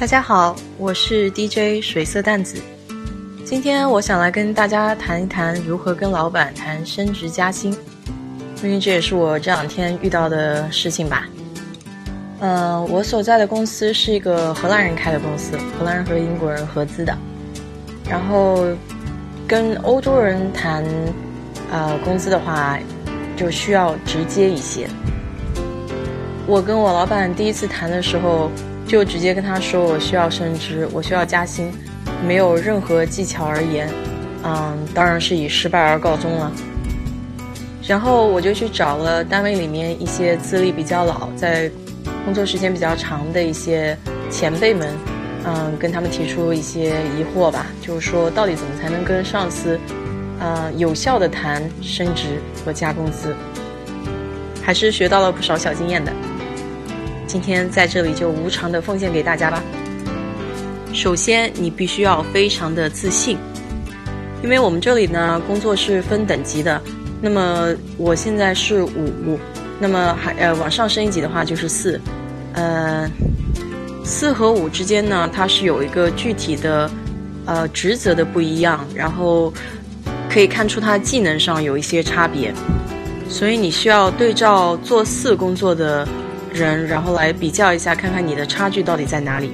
大家好，我是 DJ 水色淡子。今天我想来跟大家谈一谈如何跟老板谈升职加薪，因为这也是我这两天遇到的事情吧。嗯，我所在的公司是一个荷兰人开的公司，荷兰人和英国人合资的。然后跟欧洲人谈呃工资的话，就需要直接一些。我跟我老板第一次谈的时候。就直接跟他说我需要升职，我需要加薪，没有任何技巧而言，嗯，当然是以失败而告终了。然后我就去找了单位里面一些资历比较老、在工作时间比较长的一些前辈们，嗯，跟他们提出一些疑惑吧，就是说到底怎么才能跟上司，呃，有效的谈升职和加工资，还是学到了不少小经验的。今天在这里就无偿的奉献给大家吧。首先，你必须要非常的自信，因为我们这里呢工作是分等级的。那么我现在是五，那么还呃往上升一级的话就是四，呃，四和五之间呢它是有一个具体的呃职责的不一样，然后可以看出它技能上有一些差别，所以你需要对照做四工作的。人，然后来比较一下，看看你的差距到底在哪里。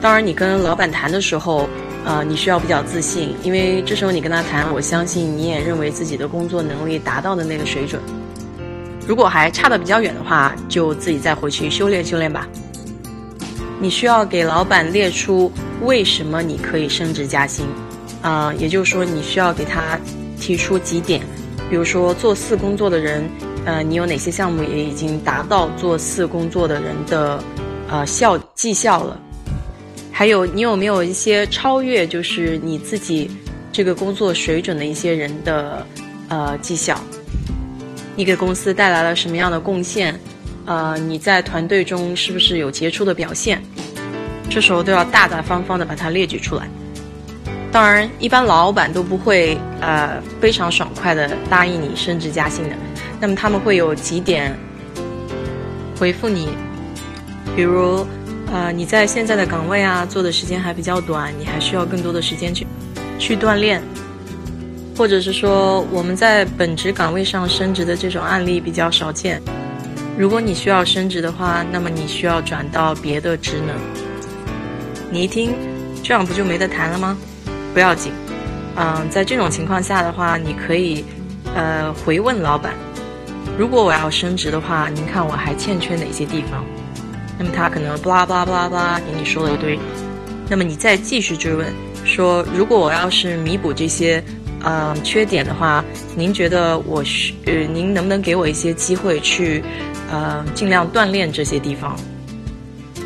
当然，你跟老板谈的时候，呃，你需要比较自信，因为这时候你跟他谈，我相信你也认为自己的工作能力达到的那个水准。如果还差的比较远的话，就自己再回去修炼修炼吧。你需要给老板列出为什么你可以升职加薪，啊，也就是说，你需要给他提出几点，比如说做四工作的人。呃，你有哪些项目也已经达到做四工作的人的呃效绩效了？还有，你有没有一些超越就是你自己这个工作水准的一些人的呃绩效？你给公司带来了什么样的贡献？呃，你在团队中是不是有杰出的表现？这时候都要大大方方的把它列举出来。当然，一般老板都不会呃非常爽快的答应你升职加薪的。那么他们会有几点回复你，比如，呃，你在现在的岗位啊做的时间还比较短，你还需要更多的时间去去锻炼，或者是说我们在本职岗位上升职的这种案例比较少见。如果你需要升职的话，那么你需要转到别的职能。你一听，这样不就没得谈了吗？不要紧，嗯，在这种情况下的话，你可以呃回问老板。如果我要升职的话，您看我还欠缺哪些地方？那么他可能巴拉巴拉巴拉巴拉给你说了一堆，那么你再继续追问，说如果我要是弥补这些呃缺点的话，您觉得我需呃您能不能给我一些机会去呃尽量锻炼这些地方？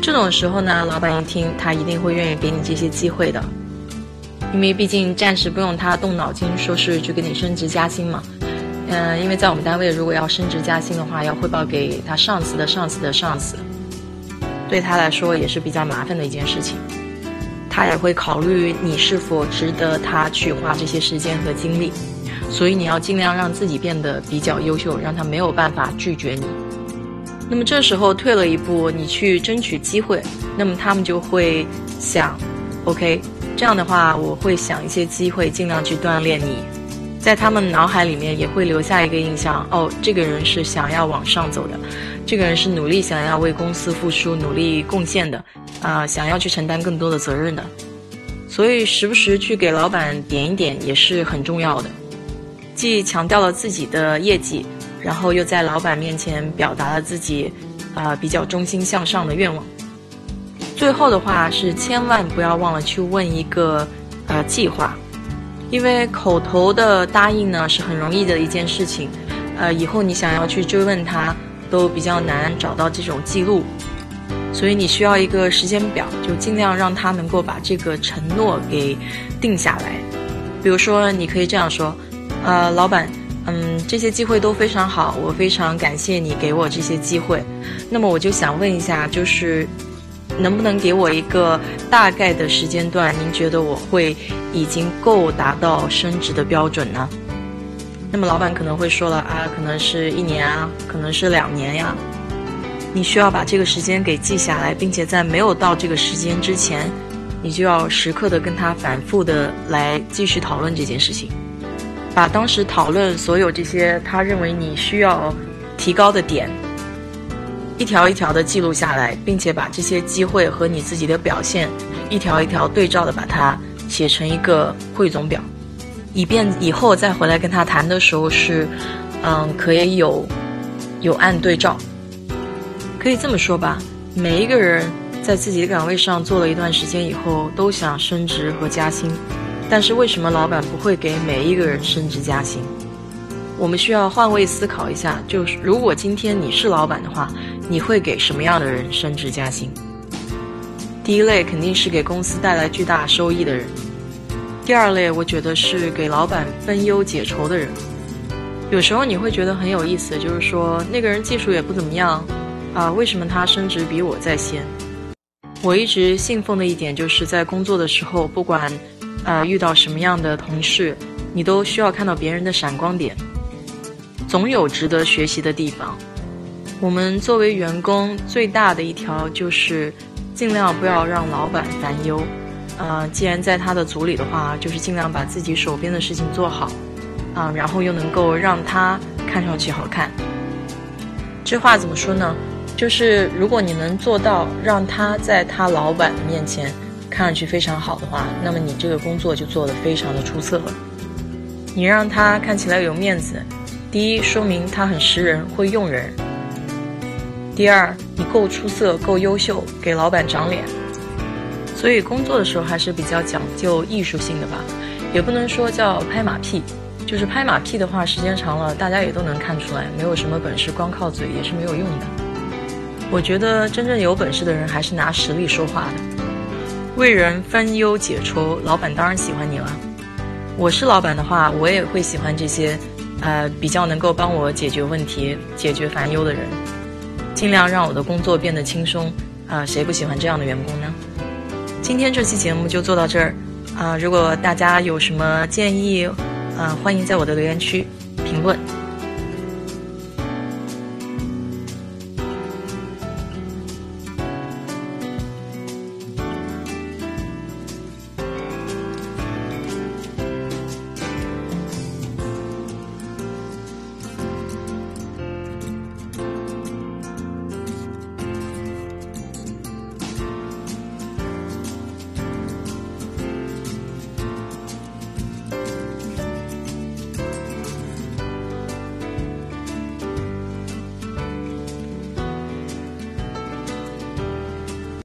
这种时候呢，老板一听，他一定会愿意给你这些机会的，因为毕竟暂时不用他动脑筋，说是去给你升职加薪嘛。嗯，因为在我们单位，如果要升职加薪的话，要汇报给他上司的上司的上司，对他来说也是比较麻烦的一件事情。他也会考虑你是否值得他去花这些时间和精力，所以你要尽量让自己变得比较优秀，让他没有办法拒绝你。那么这时候退了一步，你去争取机会，那么他们就会想，OK，这样的话，我会想一些机会，尽量去锻炼你。在他们脑海里面也会留下一个印象哦，这个人是想要往上走的，这个人是努力想要为公司付出、努力贡献的，啊，想要去承担更多的责任的。所以时不时去给老板点一点也是很重要的，既强调了自己的业绩，然后又在老板面前表达了自己啊比较忠心向上的愿望。最后的话是千万不要忘了去问一个呃计划。因为口头的答应呢是很容易的一件事情，呃，以后你想要去追问他都比较难找到这种记录，所以你需要一个时间表，就尽量让他能够把这个承诺给定下来。比如说，你可以这样说：，呃，老板，嗯，这些机会都非常好，我非常感谢你给我这些机会。那么我就想问一下，就是。能不能给我一个大概的时间段？您觉得我会已经够达到升职的标准呢？那么老板可能会说了啊，可能是一年啊，可能是两年呀。你需要把这个时间给记下来，并且在没有到这个时间之前，你就要时刻的跟他反复的来继续讨论这件事情，把当时讨论所有这些他认为你需要提高的点，一条一条的记录下来，并且把这些机会和你自己的表现一条一条对照的把它写成一个汇总表，以便以后再回来跟他谈的时候是，嗯，可以有有案对照。可以这么说吧，每一个人在自己的岗位上做了一段时间以后，都想升职和加薪。但是为什么老板不会给每一个人升职加薪？我们需要换位思考一下，就是如果今天你是老板的话，你会给什么样的人升职加薪？第一类肯定是给公司带来巨大收益的人。第二类，我觉得是给老板分忧解愁的人。有时候你会觉得很有意思，就是说那个人技术也不怎么样。啊，为什么他升职比我在先？我一直信奉的一点就是在工作的时候，不管呃遇到什么样的同事，你都需要看到别人的闪光点，总有值得学习的地方。我们作为员工，最大的一条就是尽量不要让老板担忧。呃，既然在他的组里的话，就是尽量把自己手边的事情做好，啊，然后又能够让他看上去好看。这话怎么说呢？就是如果你能做到让他在他老板的面前看上去非常好的话，那么你这个工作就做得非常的出色了。你让他看起来有面子，第一说明他很识人会用人；第二你够出色够优秀，给老板长脸。所以工作的时候还是比较讲究艺术性的吧，也不能说叫拍马屁，就是拍马屁的话，时间长了大家也都能看出来，没有什么本事，光靠嘴也是没有用的。我觉得真正有本事的人还是拿实力说话的。为人分忧解愁，老板当然喜欢你了。我是老板的话，我也会喜欢这些，呃，比较能够帮我解决问题、解决烦忧的人，尽量让我的工作变得轻松。啊，谁不喜欢这样的员工呢？今天这期节目就做到这儿。啊，如果大家有什么建议，啊，欢迎在我的留言区评论。